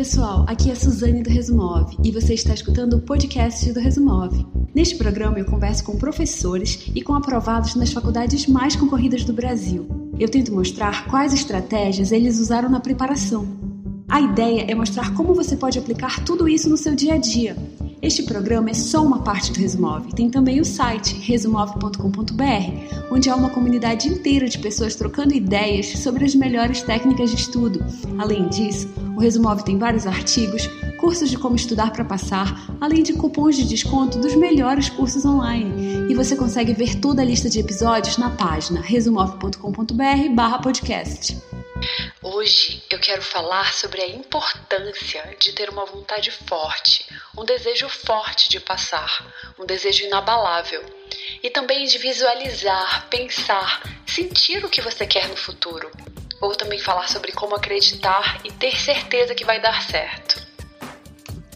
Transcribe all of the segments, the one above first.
pessoal, aqui é Suzane do Resumove e você está escutando o podcast do Resumove. Neste programa eu converso com professores e com aprovados nas faculdades mais concorridas do Brasil. Eu tento mostrar quais estratégias eles usaram na preparação. A ideia é mostrar como você pode aplicar tudo isso no seu dia a dia. Este programa é só uma parte do Resumove. Tem também o site resumove.com.br, onde há uma comunidade inteira de pessoas trocando ideias sobre as melhores técnicas de estudo. Além disso, o Resumove tem vários artigos, cursos de como estudar para passar, além de cupons de desconto dos melhores cursos online. E você consegue ver toda a lista de episódios na página resumove.com.br/podcast. Hoje eu quero falar sobre a importância de ter uma vontade forte, um desejo forte de passar, um desejo inabalável. E também de visualizar, pensar, sentir o que você quer no futuro. Ou também falar sobre como acreditar e ter certeza que vai dar certo.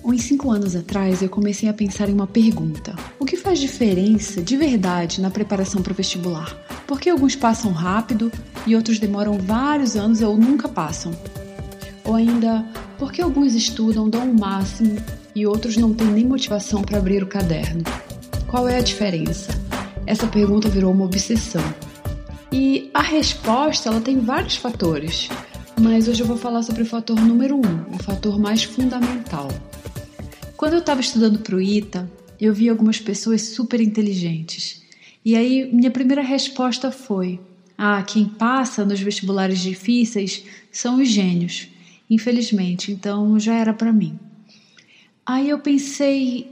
Uns cinco anos atrás eu comecei a pensar em uma pergunta: o que faz diferença de verdade na preparação para o vestibular? Por que alguns passam rápido e outros demoram vários anos ou nunca passam? Ou ainda, por que alguns estudam, dão o máximo e outros não têm nem motivação para abrir o caderno? Qual é a diferença? Essa pergunta virou uma obsessão. E a resposta ela tem vários fatores, mas hoje eu vou falar sobre o fator número um, o fator mais fundamental. Quando eu estava estudando para o ITA, eu vi algumas pessoas super inteligentes e aí minha primeira resposta foi: ah, quem passa nos vestibulares difíceis são os gênios. Infelizmente, então já era para mim. Aí eu pensei,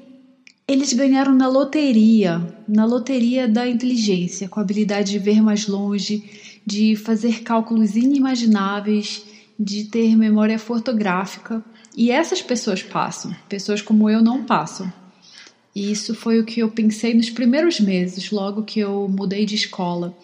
eles ganharam na loteria, na loteria da inteligência, com a habilidade de ver mais longe, de fazer cálculos inimagináveis, de ter memória fotográfica. E essas pessoas passam, pessoas como eu não passam. E isso foi o que eu pensei nos primeiros meses, logo que eu mudei de escola.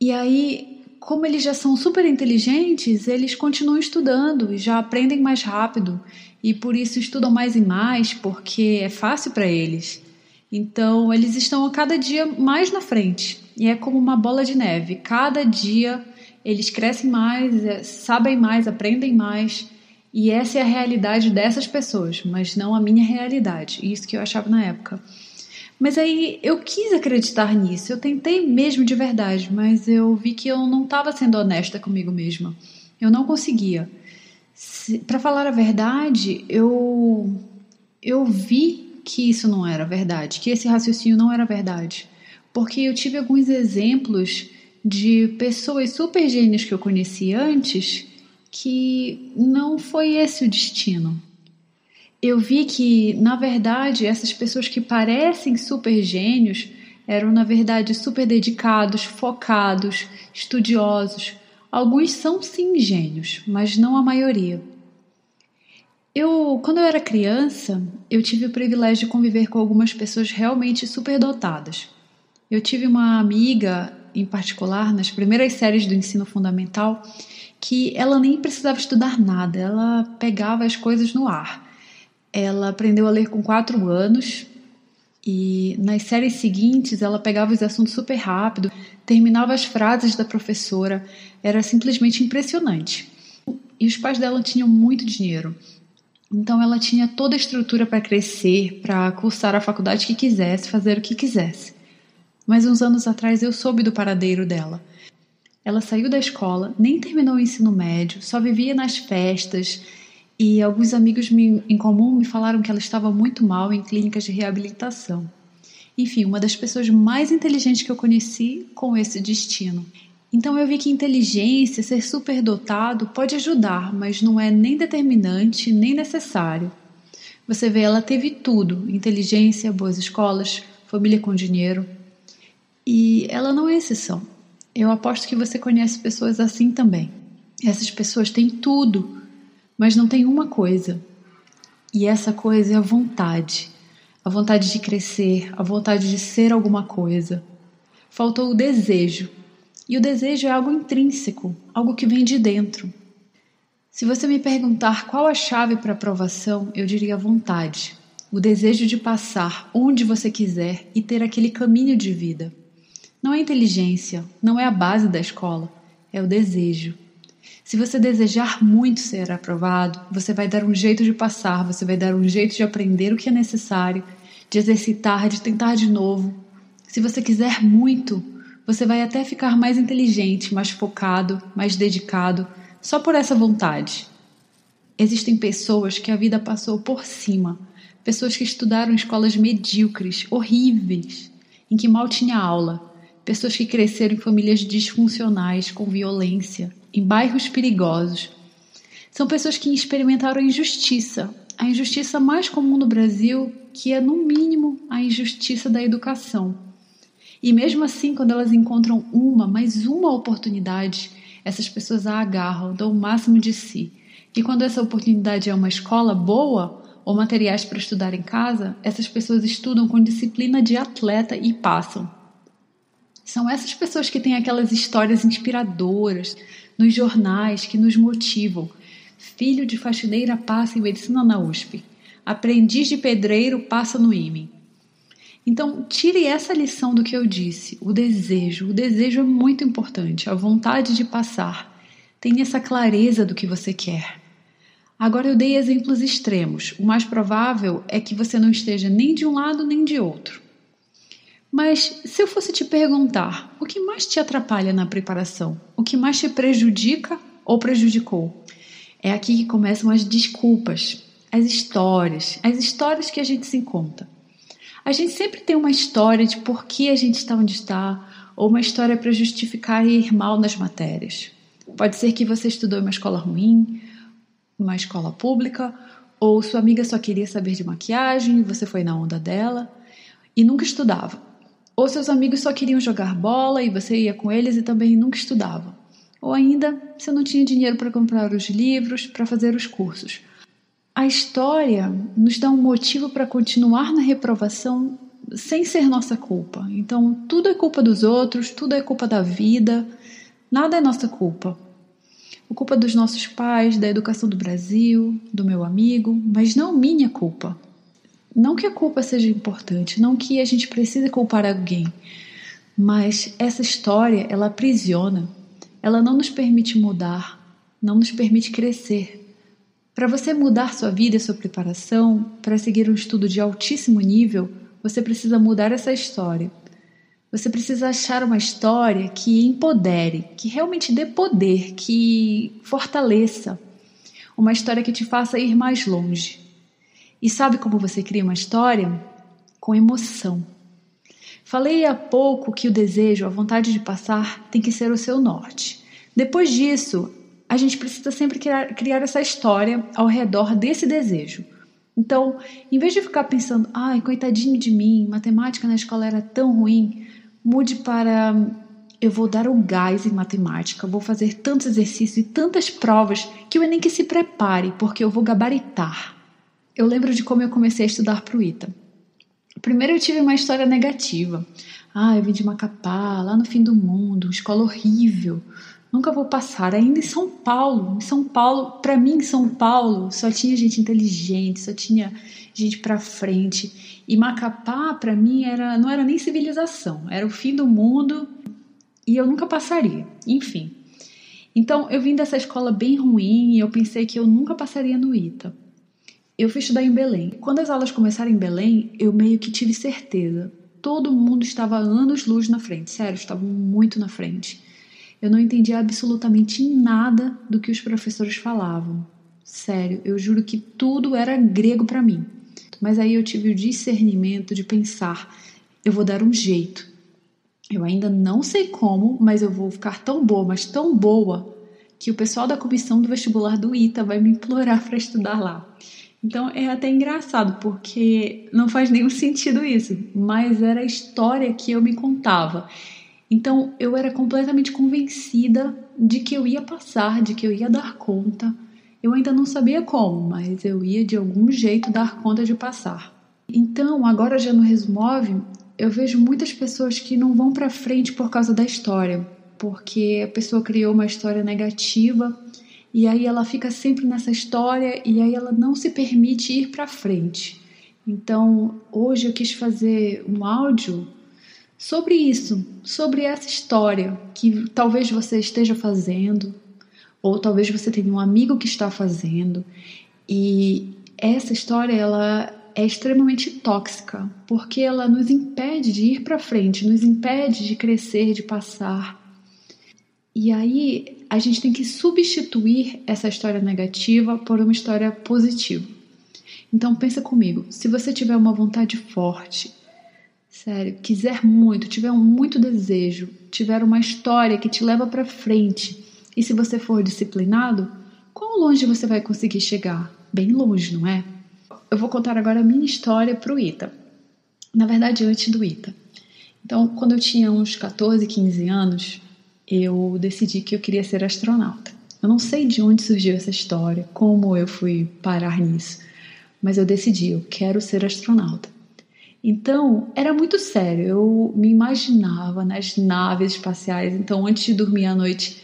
E aí, como eles já são super inteligentes, eles continuam estudando e já aprendem mais rápido e por isso estudam mais e mais, porque é fácil para eles. Então, eles estão a cada dia mais na frente. E é como uma bola de neve. Cada dia eles crescem mais, é, sabem mais, aprendem mais. E essa é a realidade dessas pessoas, mas não a minha realidade. Isso que eu achava na época. Mas aí eu quis acreditar nisso, eu tentei mesmo de verdade, mas eu vi que eu não estava sendo honesta comigo mesma. Eu não conseguia. Para falar a verdade, eu eu vi que isso não era verdade, que esse raciocínio não era verdade, porque eu tive alguns exemplos de pessoas super gênios que eu conheci antes que não foi esse o destino. Eu vi que, na verdade, essas pessoas que parecem super gênios eram, na verdade, super dedicados, focados, estudiosos. Alguns são sim gênios, mas não a maioria. Eu, quando eu era criança, eu tive o privilégio de conviver com algumas pessoas realmente superdotadas. Eu tive uma amiga, em particular, nas primeiras séries do ensino fundamental, que ela nem precisava estudar nada, ela pegava as coisas no ar. Ela aprendeu a ler com quatro anos e nas séries seguintes ela pegava os assuntos super rápido, terminava as frases da professora, era simplesmente impressionante. E os pais dela tinham muito dinheiro, então ela tinha toda a estrutura para crescer, para cursar a faculdade que quisesse, fazer o que quisesse. Mas uns anos atrás eu soube do paradeiro dela. Ela saiu da escola, nem terminou o ensino médio, só vivia nas festas e alguns amigos me, em comum me falaram que ela estava muito mal em clínicas de reabilitação. Enfim, uma das pessoas mais inteligentes que eu conheci com esse destino. Então eu vi que inteligência, ser superdotado, pode ajudar, mas não é nem determinante nem necessário. Você vê, ela teve tudo: inteligência, boas escolas, família com dinheiro. E ela não é exceção. Eu aposto que você conhece pessoas assim também. Essas pessoas têm tudo, mas não têm uma coisa. E essa coisa é a vontade. A vontade de crescer, a vontade de ser alguma coisa. Faltou o desejo. E o desejo é algo intrínseco, algo que vem de dentro. Se você me perguntar qual a chave para aprovação, eu diria vontade. O desejo de passar onde você quiser e ter aquele caminho de vida. Não é inteligência, não é a base da escola, é o desejo. Se você desejar muito ser aprovado, você vai dar um jeito de passar, você vai dar um jeito de aprender o que é necessário, de exercitar, de tentar de novo. Se você quiser muito, você vai até ficar mais inteligente, mais focado, mais dedicado, só por essa vontade. Existem pessoas que a vida passou por cima, pessoas que estudaram escolas medíocres, horríveis, em que mal tinha aula, pessoas que cresceram em famílias disfuncionais, com violência, em bairros perigosos. São pessoas que experimentaram a injustiça, a injustiça mais comum no Brasil, que é, no mínimo, a injustiça da educação. E mesmo assim, quando elas encontram uma, mais uma oportunidade, essas pessoas a agarram, dão o máximo de si. E quando essa oportunidade é uma escola boa ou materiais para estudar em casa, essas pessoas estudam com disciplina de atleta e passam. São essas pessoas que têm aquelas histórias inspiradoras nos jornais que nos motivam. Filho de faxineira passa em medicina na USP. Aprendiz de pedreiro passa no IME. Então, tire essa lição do que eu disse, o desejo. O desejo é muito importante, a vontade de passar. Tenha essa clareza do que você quer. Agora eu dei exemplos extremos. O mais provável é que você não esteja nem de um lado nem de outro. Mas se eu fosse te perguntar, o que mais te atrapalha na preparação? O que mais te prejudica ou prejudicou? É aqui que começam as desculpas, as histórias, as histórias que a gente se conta. A gente sempre tem uma história de por que a gente está onde está, ou uma história para justificar ir mal nas matérias. Pode ser que você estudou em uma escola ruim, uma escola pública, ou sua amiga só queria saber de maquiagem e você foi na onda dela e nunca estudava. Ou seus amigos só queriam jogar bola e você ia com eles e também nunca estudava. Ou ainda, você não tinha dinheiro para comprar os livros, para fazer os cursos. A história nos dá um motivo para continuar na reprovação sem ser nossa culpa. Então, tudo é culpa dos outros, tudo é culpa da vida, nada é nossa culpa. A culpa dos nossos pais, da educação do Brasil, do meu amigo, mas não minha culpa. Não que a culpa seja importante, não que a gente precise culpar alguém, mas essa história, ela aprisiona, ela não nos permite mudar, não nos permite crescer. Para você mudar sua vida sua preparação, para seguir um estudo de altíssimo nível, você precisa mudar essa história. Você precisa achar uma história que empodere, que realmente dê poder, que fortaleça. Uma história que te faça ir mais longe. E sabe como você cria uma história? Com emoção. Falei há pouco que o desejo, a vontade de passar, tem que ser o seu norte. Depois disso, a gente precisa sempre criar, criar essa história ao redor desse desejo. Então, em vez de ficar pensando, ai, coitadinho de mim, matemática na escola era tão ruim, mude para eu vou dar um gás em matemática, vou fazer tantos exercícios e tantas provas que o Enem que se prepare, porque eu vou gabaritar. Eu lembro de como eu comecei a estudar para o ITA. Primeiro eu tive uma história negativa. Ah, eu vim de Macapá, lá no fim do mundo, escola horrível. Nunca vou passar. Ainda em São Paulo. Em São Paulo, para mim, em São Paulo, só tinha gente inteligente, só tinha gente para frente. E Macapá, para mim, era não era nem civilização, era o fim do mundo e eu nunca passaria. Enfim. Então, eu vim dessa escola bem ruim e eu pensei que eu nunca passaria no ITA. Eu fui estudar em Belém. Quando as aulas começaram em Belém, eu meio que tive certeza. Todo mundo estava anos-luz na frente, sério, estavam muito na frente. Eu não entendia absolutamente nada do que os professores falavam. Sério, eu juro que tudo era grego para mim. Mas aí eu tive o discernimento de pensar: eu vou dar um jeito. Eu ainda não sei como, mas eu vou ficar tão boa, mas tão boa, que o pessoal da comissão do vestibular do ITA vai me implorar para estudar lá. Então é até engraçado, porque não faz nenhum sentido isso, mas era a história que eu me contava. Então eu era completamente convencida de que eu ia passar, de que eu ia dar conta. Eu ainda não sabia como, mas eu ia de algum jeito dar conta de passar. Então, agora já no Resumove, eu vejo muitas pessoas que não vão para frente por causa da história, porque a pessoa criou uma história negativa e aí ela fica sempre nessa história e aí ela não se permite ir para frente. Então, hoje eu quis fazer um áudio sobre isso, sobre essa história que talvez você esteja fazendo, ou talvez você tenha um amigo que está fazendo e essa história ela é extremamente tóxica, porque ela nos impede de ir para frente, nos impede de crescer, de passar. E aí a gente tem que substituir essa história negativa por uma história positiva. Então pensa comigo, se você tiver uma vontade forte, sério, quiser muito, tiver um muito desejo, tiver uma história que te leva para frente, e se você for disciplinado, quão longe você vai conseguir chegar? Bem longe, não é? Eu vou contar agora a minha história para o ITA. Na verdade, antes do ITA. Então, quando eu tinha uns 14, 15 anos, eu decidi que eu queria ser astronauta. Eu não sei de onde surgiu essa história, como eu fui parar nisso, mas eu decidi, eu quero ser astronauta. Então, era muito sério. Eu me imaginava nas naves espaciais. Então, antes de dormir à noite,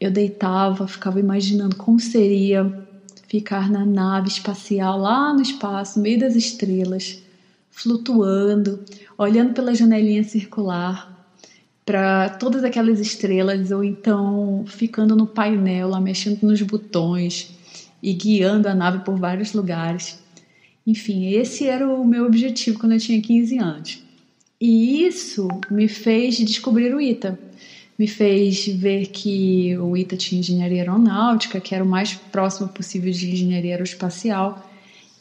eu deitava, ficava imaginando como seria ficar na nave espacial lá no espaço, no meio das estrelas, flutuando, olhando pela janelinha circular para todas aquelas estrelas, ou então ficando no painel lá, mexendo nos botões e guiando a nave por vários lugares. Enfim, esse era o meu objetivo quando eu tinha 15 anos. E isso me fez descobrir o ITA me fez ver que o ITA tinha engenharia aeronáutica, que era o mais próximo possível de engenharia aeroespacial,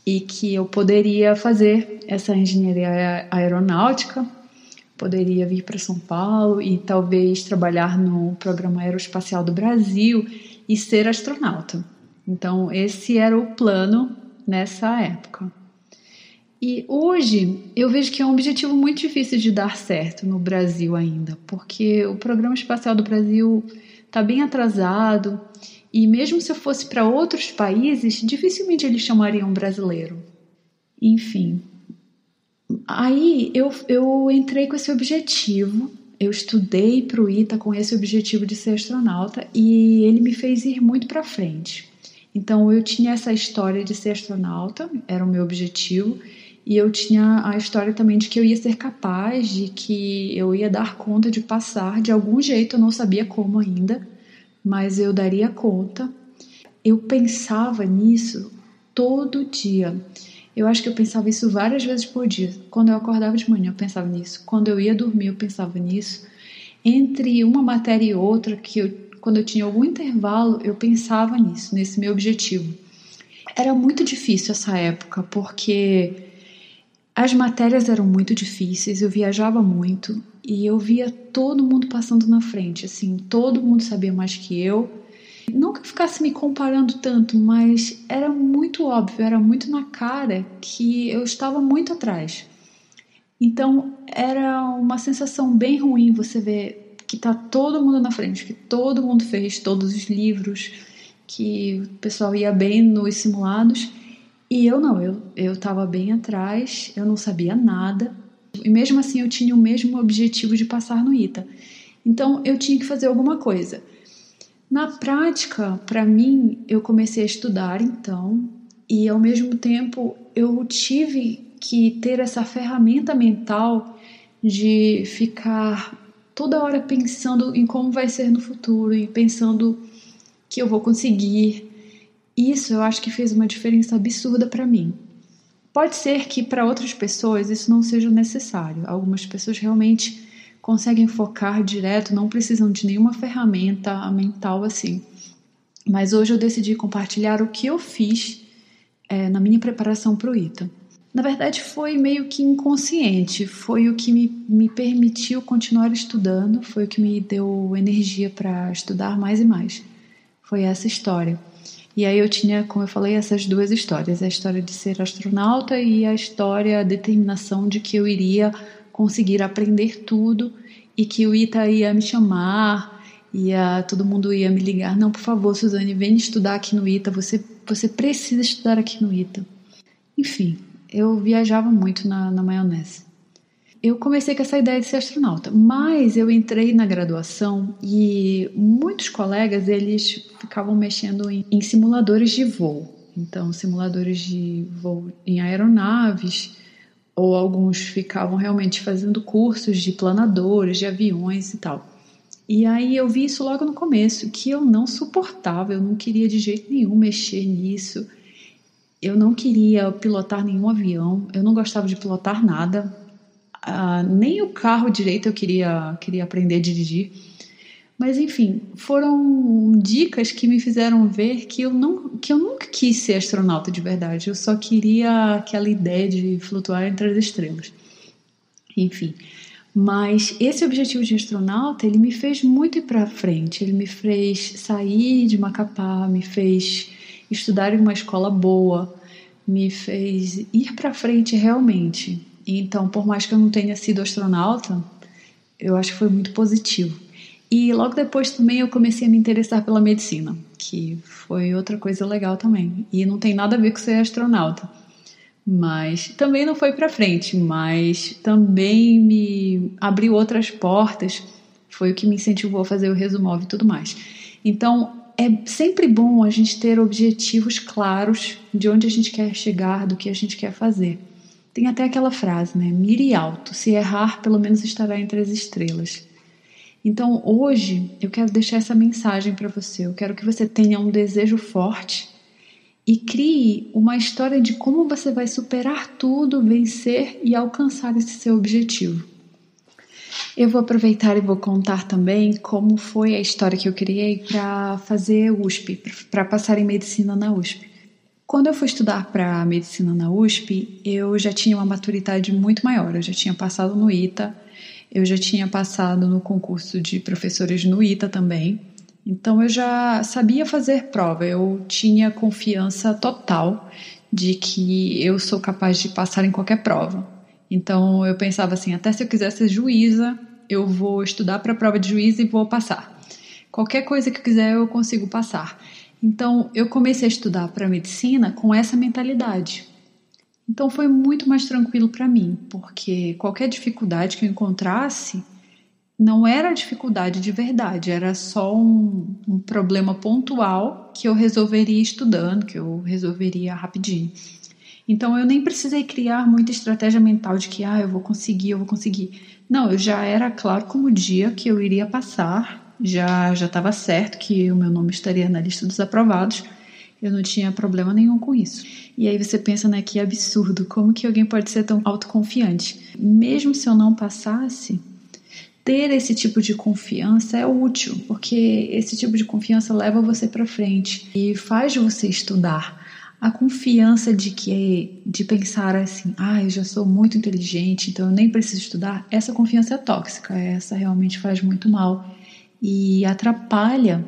e que eu poderia fazer essa engenharia aeronáutica, poderia vir para São Paulo e talvez trabalhar no programa aeroespacial do Brasil e ser astronauta. Então, esse era o plano nessa época. E hoje eu vejo que é um objetivo muito difícil de dar certo no Brasil ainda, porque o programa espacial do Brasil está bem atrasado e mesmo se eu fosse para outros países, dificilmente eles chamariam brasileiro. Enfim, aí eu, eu entrei com esse objetivo, eu estudei para o ITA com esse objetivo de ser astronauta e ele me fez ir muito para frente. Então eu tinha essa história de ser astronauta, era o meu objetivo e eu tinha a história também de que eu ia ser capaz, de que eu ia dar conta de passar de algum jeito, eu não sabia como ainda, mas eu daria conta. Eu pensava nisso todo dia. Eu acho que eu pensava isso várias vezes por dia. Quando eu acordava de manhã, eu pensava nisso. Quando eu ia dormir, eu pensava nisso. Entre uma matéria e outra, que eu, quando eu tinha algum intervalo, eu pensava nisso, nesse meu objetivo. Era muito difícil essa época, porque as matérias eram muito difíceis, eu viajava muito e eu via todo mundo passando na frente, assim, todo mundo sabia mais que eu. Eu ficasse me comparando tanto, mas era muito óbvio, era muito na cara que eu estava muito atrás. Então era uma sensação bem ruim você ver que tá todo mundo na frente, que todo mundo fez todos os livros, que o pessoal ia bem nos simulados e eu não, eu eu bem atrás, eu não sabia nada. E mesmo assim eu tinha o mesmo objetivo de passar no ITA. Então eu tinha que fazer alguma coisa. Na prática, para mim, eu comecei a estudar então, e ao mesmo tempo eu tive que ter essa ferramenta mental de ficar toda hora pensando em como vai ser no futuro e pensando que eu vou conseguir, isso eu acho que fez uma diferença absurda para mim. Pode ser que para outras pessoas isso não seja necessário. Algumas pessoas realmente conseguem focar direto, não precisam de nenhuma ferramenta mental assim. Mas hoje eu decidi compartilhar o que eu fiz é, na minha preparação para o ITA. Na verdade, foi meio que inconsciente, foi o que me, me permitiu continuar estudando, foi o que me deu energia para estudar mais e mais. Foi essa história. E aí eu tinha, como eu falei, essas duas histórias: a história de ser astronauta e a história, a determinação de que eu iria conseguir aprender tudo e que o Ita ia me chamar, ia, todo mundo ia me ligar: não, por favor, Suzane, vem estudar aqui no Ita, você, você precisa estudar aqui no Ita. Enfim, eu viajava muito na, na maionese. Eu comecei com essa ideia de ser astronauta, mas eu entrei na graduação e muitos colegas eles ficavam mexendo em, em simuladores de voo, então simuladores de voo em aeronaves, ou alguns ficavam realmente fazendo cursos de planadores, de aviões e tal. E aí eu vi isso logo no começo, que eu não suportava, eu não queria de jeito nenhum mexer nisso. Eu não queria pilotar nenhum avião, eu não gostava de pilotar nada, uh, nem o carro direito eu queria, queria aprender a dirigir. Mas enfim, foram dicas que me fizeram ver que eu, não, que eu nunca quis ser astronauta de verdade. Eu só queria aquela ideia de flutuar entre as estrelas. Enfim, mas esse objetivo de astronauta, ele me fez muito ir para frente. Ele me fez sair de Macapá, me fez estudar em uma escola boa, me fez ir para frente realmente. Então, por mais que eu não tenha sido astronauta, eu acho que foi muito positivo. E logo depois também eu comecei a me interessar pela medicina, que foi outra coisa legal também. E não tem nada a ver com ser astronauta. Mas também não foi para frente, mas também me abriu outras portas. Foi o que me incentivou a fazer o Resumove e tudo mais. Então, é sempre bom a gente ter objetivos claros de onde a gente quer chegar, do que a gente quer fazer. Tem até aquela frase, né? Mire alto, se errar, pelo menos estará entre as estrelas. Então, hoje, eu quero deixar essa mensagem para você. Eu quero que você tenha um desejo forte e crie uma história de como você vai superar tudo, vencer e alcançar esse seu objetivo. Eu vou aproveitar e vou contar também como foi a história que eu criei para fazer USP, para passar em medicina na USP. Quando eu fui estudar para medicina na USP, eu já tinha uma maturidade muito maior, eu já tinha passado no ITA, eu já tinha passado no concurso de professores no ITA também. Então eu já sabia fazer prova, eu tinha confiança total de que eu sou capaz de passar em qualquer prova. Então eu pensava assim, até se eu quiser ser juíza, eu vou estudar para a prova de juíza e vou passar. Qualquer coisa que eu quiser eu consigo passar. Então eu comecei a estudar para medicina com essa mentalidade. Então foi muito mais tranquilo para mim, porque qualquer dificuldade que eu encontrasse não era dificuldade de verdade, era só um, um, problema pontual que eu resolveria estudando, que eu resolveria rapidinho. Então eu nem precisei criar muita estratégia mental de que ah, eu vou conseguir, eu vou conseguir. Não, eu já era claro como o dia que eu iria passar, já já estava certo que o meu nome estaria na lista dos aprovados. Eu não tinha problema nenhum com isso. E aí você pensa, né, que absurdo, como que alguém pode ser tão autoconfiante? Mesmo se eu não passasse, ter esse tipo de confiança é útil, porque esse tipo de confiança leva você para frente e faz você estudar. A confiança de que de pensar assim, ah, eu já sou muito inteligente, então eu nem preciso estudar, essa confiança é tóxica, essa realmente faz muito mal e atrapalha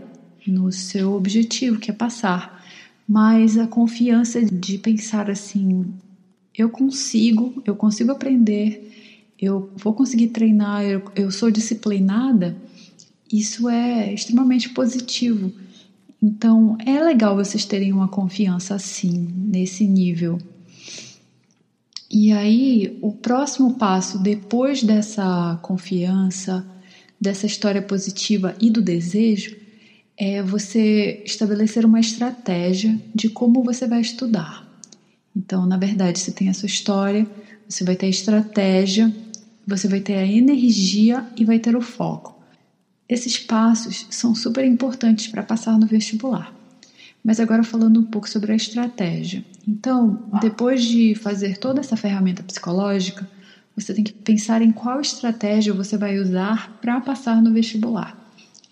no seu objetivo, que é passar mas a confiança de pensar assim: eu consigo, eu consigo aprender, eu vou conseguir treinar, eu, eu sou disciplinada, isso é extremamente positivo. Então é legal vocês terem uma confiança assim, nesse nível. E aí, o próximo passo depois dessa confiança, dessa história positiva e do desejo é você estabelecer uma estratégia de como você vai estudar. Então, na verdade, você tem a sua história, você vai ter a estratégia, você vai ter a energia e vai ter o foco. Esses passos são super importantes para passar no vestibular. Mas agora falando um pouco sobre a estratégia. Então, depois de fazer toda essa ferramenta psicológica, você tem que pensar em qual estratégia você vai usar para passar no vestibular.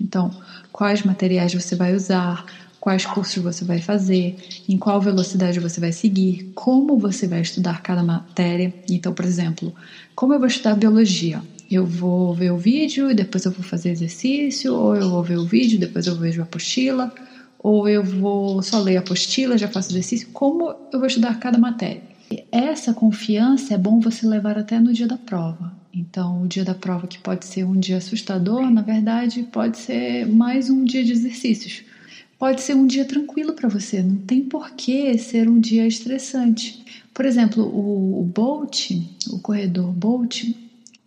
Então, quais materiais você vai usar, quais cursos você vai fazer, em qual velocidade você vai seguir, como você vai estudar cada matéria. Então, por exemplo, como eu vou estudar biologia? Eu vou ver o vídeo e depois eu vou fazer exercício, ou eu vou ver o vídeo, depois eu vejo a apostila, ou eu vou só ler a apostila, já faço exercício. Como eu vou estudar cada matéria? Essa confiança é bom você levar até no dia da prova. Então, o dia da prova, que pode ser um dia assustador, na verdade, pode ser mais um dia de exercícios. Pode ser um dia tranquilo para você, não tem por que ser um dia estressante. Por exemplo, o, o Bolt, o corredor Bolt,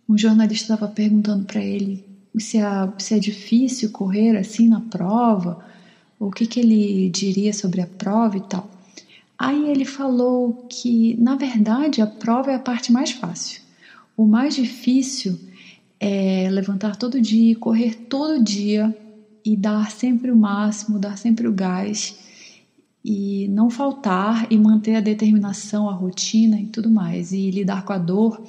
um jornalista estava perguntando para ele se é, se é difícil correr assim na prova, o que, que ele diria sobre a prova e tal. Aí ele falou que, na verdade, a prova é a parte mais fácil. O mais difícil é levantar todo dia, correr todo dia e dar sempre o máximo, dar sempre o gás e não faltar e manter a determinação, a rotina e tudo mais e lidar com a dor,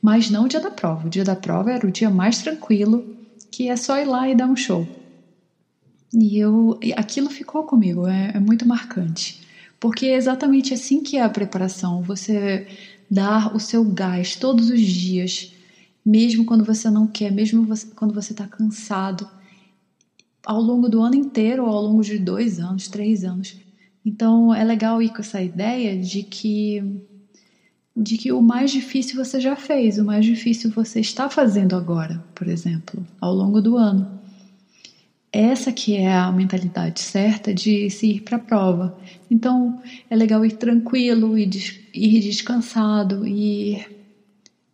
mas não o dia da prova. O dia da prova era o dia mais tranquilo, que é só ir lá e dar um show. E eu, aquilo ficou comigo, é, é muito marcante, porque é exatamente assim que é a preparação. Você dar o seu gás todos os dias, mesmo quando você não quer, mesmo você, quando você está cansado, ao longo do ano inteiro ou ao longo de dois anos, três anos. Então é legal ir com essa ideia de que de que o mais difícil você já fez, o mais difícil você está fazendo agora, por exemplo, ao longo do ano. Essa que é a mentalidade certa de se ir para a prova. Então é legal ir tranquilo, ir, des ir descansado, ir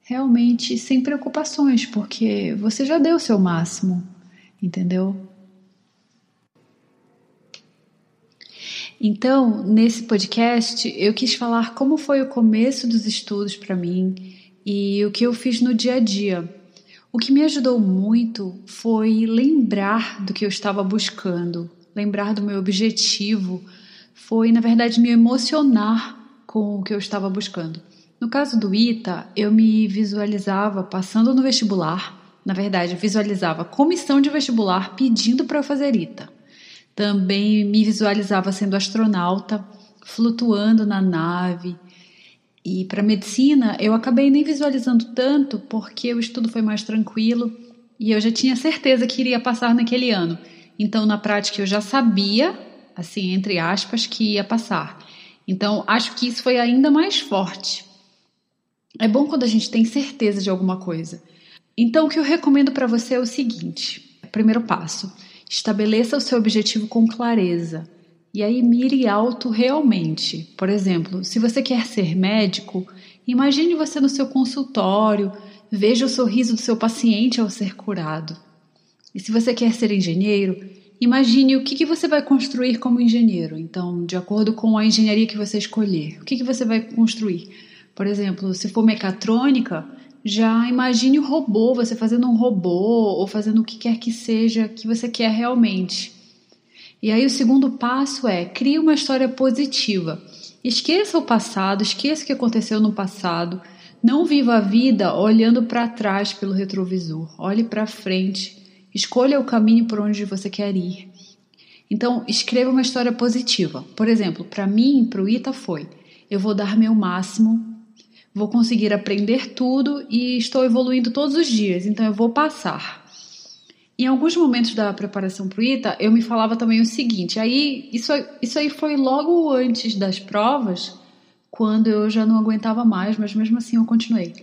realmente sem preocupações, porque você já deu o seu máximo, entendeu? Então, nesse podcast, eu quis falar como foi o começo dos estudos para mim e o que eu fiz no dia a dia. O que me ajudou muito foi lembrar do que eu estava buscando, lembrar do meu objetivo, foi, na verdade, me emocionar com o que eu estava buscando. No caso do ITA, eu me visualizava passando no vestibular, na verdade, visualizava comissão de vestibular pedindo para eu fazer ITA. Também me visualizava sendo astronauta, flutuando na nave. E para medicina, eu acabei nem visualizando tanto porque o estudo foi mais tranquilo e eu já tinha certeza que iria passar naquele ano. Então, na prática, eu já sabia, assim, entre aspas, que ia passar. Então, acho que isso foi ainda mais forte. É bom quando a gente tem certeza de alguma coisa. Então, o que eu recomendo para você é o seguinte: primeiro passo Estabeleça o seu objetivo com clareza. E aí mire alto realmente. Por exemplo, se você quer ser médico, imagine você no seu consultório, veja o sorriso do seu paciente ao ser curado. E se você quer ser engenheiro, imagine o que, que você vai construir como engenheiro. Então, de acordo com a engenharia que você escolher, o que, que você vai construir? Por exemplo, se for mecatrônica, já imagine o robô, você fazendo um robô ou fazendo o que quer que seja que você quer realmente. E aí o segundo passo é crie uma história positiva. Esqueça o passado, esqueça o que aconteceu no passado. Não viva a vida olhando para trás pelo retrovisor. Olhe para frente. Escolha o caminho por onde você quer ir. Então, escreva uma história positiva. Por exemplo, para mim, para o Ita foi: eu vou dar meu máximo vou conseguir aprender tudo e estou evoluindo todos os dias, então eu vou passar. Em alguns momentos da preparação para o ITA, eu me falava também o seguinte: aí isso, isso aí foi logo antes das provas, quando eu já não aguentava mais, mas mesmo assim eu continuei.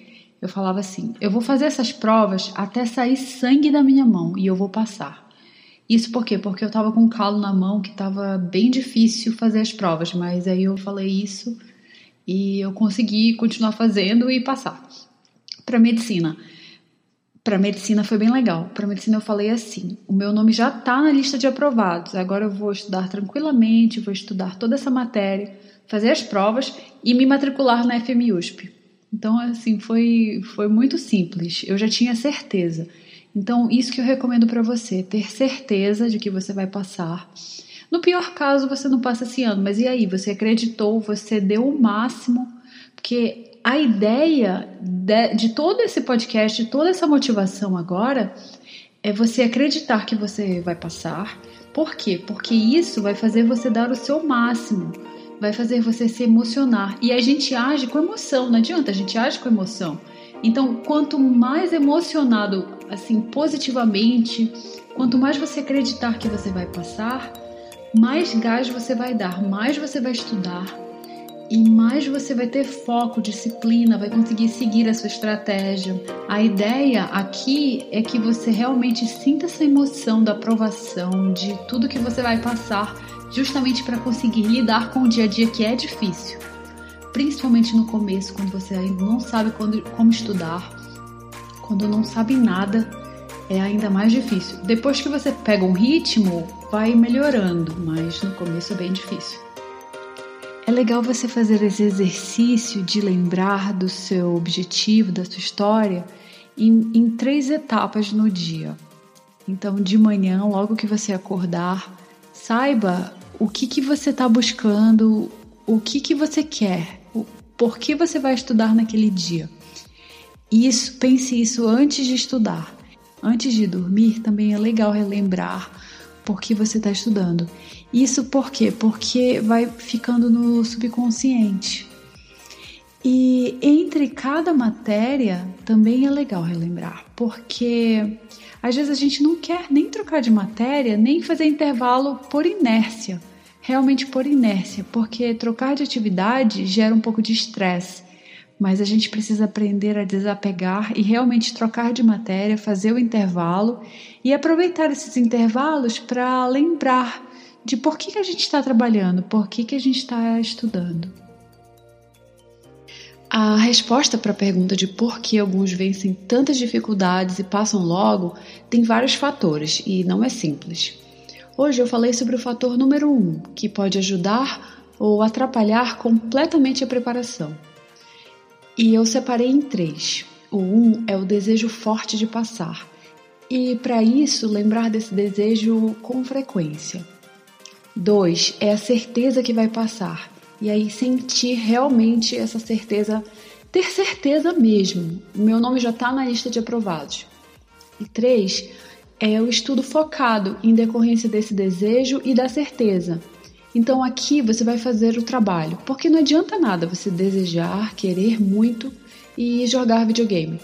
Eu falava assim: eu vou fazer essas provas até sair sangue da minha mão e eu vou passar. Isso por quê? Porque eu estava com um calo na mão que estava bem difícil fazer as provas, mas aí eu falei isso e eu consegui continuar fazendo e passar. Para medicina. Para medicina foi bem legal. Para medicina eu falei assim: o meu nome já está na lista de aprovados. Agora eu vou estudar tranquilamente, vou estudar toda essa matéria, fazer as provas e me matricular na FMUSP. Então, assim, foi, foi muito simples. Eu já tinha certeza. Então, isso que eu recomendo para você: ter certeza de que você vai passar no pior caso, você não passa esse ano, mas e aí? Você acreditou, você deu o máximo, porque a ideia de, de todo esse podcast, de toda essa motivação agora, é você acreditar que você vai passar. Por quê? Porque isso vai fazer você dar o seu máximo, vai fazer você se emocionar. E a gente age com emoção, não adianta, a gente age com emoção. Então, quanto mais emocionado, assim, positivamente, quanto mais você acreditar que você vai passar, mais gás você vai dar, mais você vai estudar e mais você vai ter foco, disciplina, vai conseguir seguir a sua estratégia. A ideia aqui é que você realmente sinta essa emoção da aprovação, de tudo que você vai passar, justamente para conseguir lidar com o dia a dia que é difícil. Principalmente no começo, quando você ainda não sabe quando, como estudar, quando não sabe nada é ainda mais difícil. Depois que você pega um ritmo, vai melhorando, mas no começo é bem difícil. É legal você fazer esse exercício de lembrar do seu objetivo, da sua história em, em três etapas no dia. Então, de manhã, logo que você acordar, saiba o que, que você está buscando, o que, que você quer, o, por que você vai estudar naquele dia. Isso, pense isso antes de estudar. Antes de dormir, também é legal relembrar por que você está estudando. Isso por quê? Porque vai ficando no subconsciente. E entre cada matéria também é legal relembrar, porque às vezes a gente não quer nem trocar de matéria, nem fazer intervalo por inércia, realmente por inércia, porque trocar de atividade gera um pouco de estresse. Mas a gente precisa aprender a desapegar e realmente trocar de matéria, fazer o intervalo e aproveitar esses intervalos para lembrar de por que, que a gente está trabalhando, por que, que a gente está estudando. A resposta para a pergunta de por que alguns vencem tantas dificuldades e passam logo tem vários fatores e não é simples. Hoje eu falei sobre o fator número um, que pode ajudar ou atrapalhar completamente a preparação. E eu separei em três. O um é o desejo forte de passar, e para isso lembrar desse desejo com frequência. Dois é a certeza que vai passar, e aí sentir realmente essa certeza, ter certeza mesmo. Meu nome já está na lista de aprovados. E três, é o estudo focado em decorrência desse desejo e da certeza. Então aqui você vai fazer o trabalho, porque não adianta nada você desejar, querer muito e jogar videogame.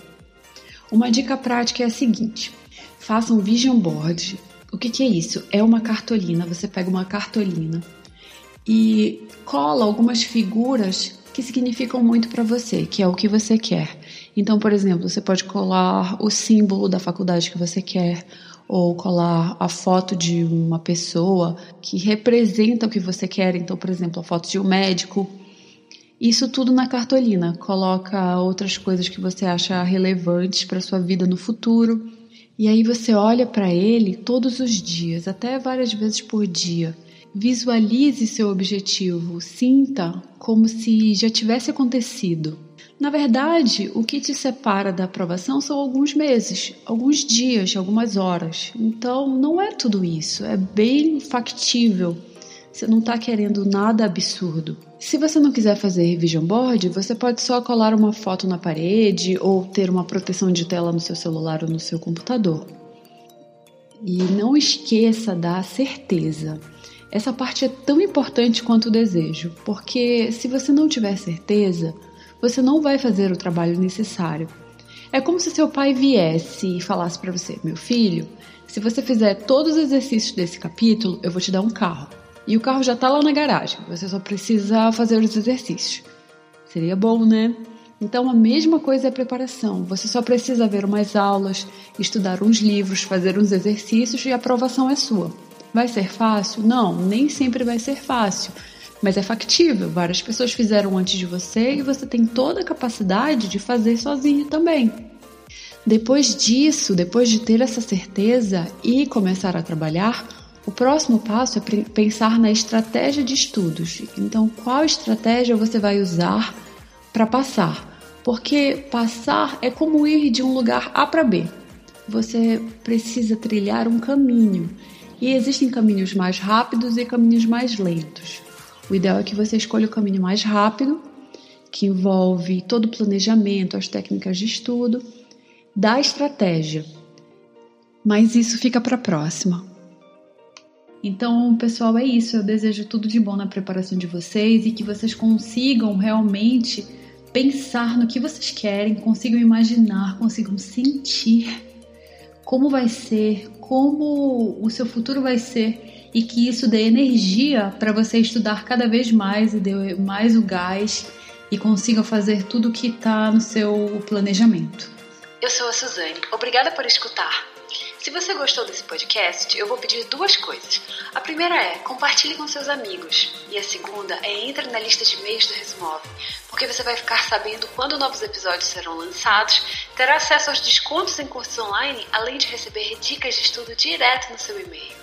Uma dica prática é a seguinte: faça um vision board. O que, que é isso? É uma cartolina. Você pega uma cartolina e cola algumas figuras que significam muito para você, que é o que você quer. Então, por exemplo, você pode colar o símbolo da faculdade que você quer, ou colar a foto de uma pessoa que representa o que você quer. Então, por exemplo, a foto de um médico. Isso tudo na cartolina. Coloca outras coisas que você acha relevantes para sua vida no futuro. E aí você olha para ele todos os dias, até várias vezes por dia Visualize seu objetivo, sinta como se já tivesse acontecido. Na verdade, o que te separa da aprovação são alguns meses, alguns dias, algumas horas. Então, não é tudo isso, é bem factível. Você não está querendo nada absurdo. Se você não quiser fazer vision board, você pode só colar uma foto na parede ou ter uma proteção de tela no seu celular ou no seu computador. E não esqueça da certeza. Essa parte é tão importante quanto o desejo, porque se você não tiver certeza, você não vai fazer o trabalho necessário. É como se seu pai viesse e falasse para você: "Meu filho, se você fizer todos os exercícios desse capítulo, eu vou te dar um carro. E o carro já está lá na garagem, você só precisa fazer os exercícios." Seria bom, né? Então a mesma coisa é a preparação. Você só precisa ver umas aulas, estudar uns livros, fazer uns exercícios e a aprovação é sua. Vai ser fácil? Não, nem sempre vai ser fácil, mas é factível. Várias pessoas fizeram antes de você e você tem toda a capacidade de fazer sozinho também. Depois disso, depois de ter essa certeza e começar a trabalhar, o próximo passo é pensar na estratégia de estudos. Então, qual estratégia você vai usar para passar? Porque passar é como ir de um lugar A para B. Você precisa trilhar um caminho e existem caminhos mais rápidos e caminhos mais lentos. O ideal é que você escolha o caminho mais rápido, que envolve todo o planejamento, as técnicas de estudo, da estratégia. Mas isso fica para a próxima. Então, pessoal, é isso. Eu desejo tudo de bom na preparação de vocês e que vocês consigam realmente pensar no que vocês querem, consigam imaginar, consigam sentir como vai ser, como o seu futuro vai ser e que isso dê energia para você estudar cada vez mais e dê mais o gás e consiga fazer tudo que está no seu planejamento. Eu sou a Suzane. Obrigada por escutar. Se você gostou desse podcast, eu vou pedir duas coisas. A primeira é compartilhe com seus amigos. E a segunda é entre na lista de e-mails do Resumove, porque você vai ficar sabendo quando novos episódios serão lançados, terá acesso aos descontos em cursos online, além de receber dicas de estudo direto no seu e-mail.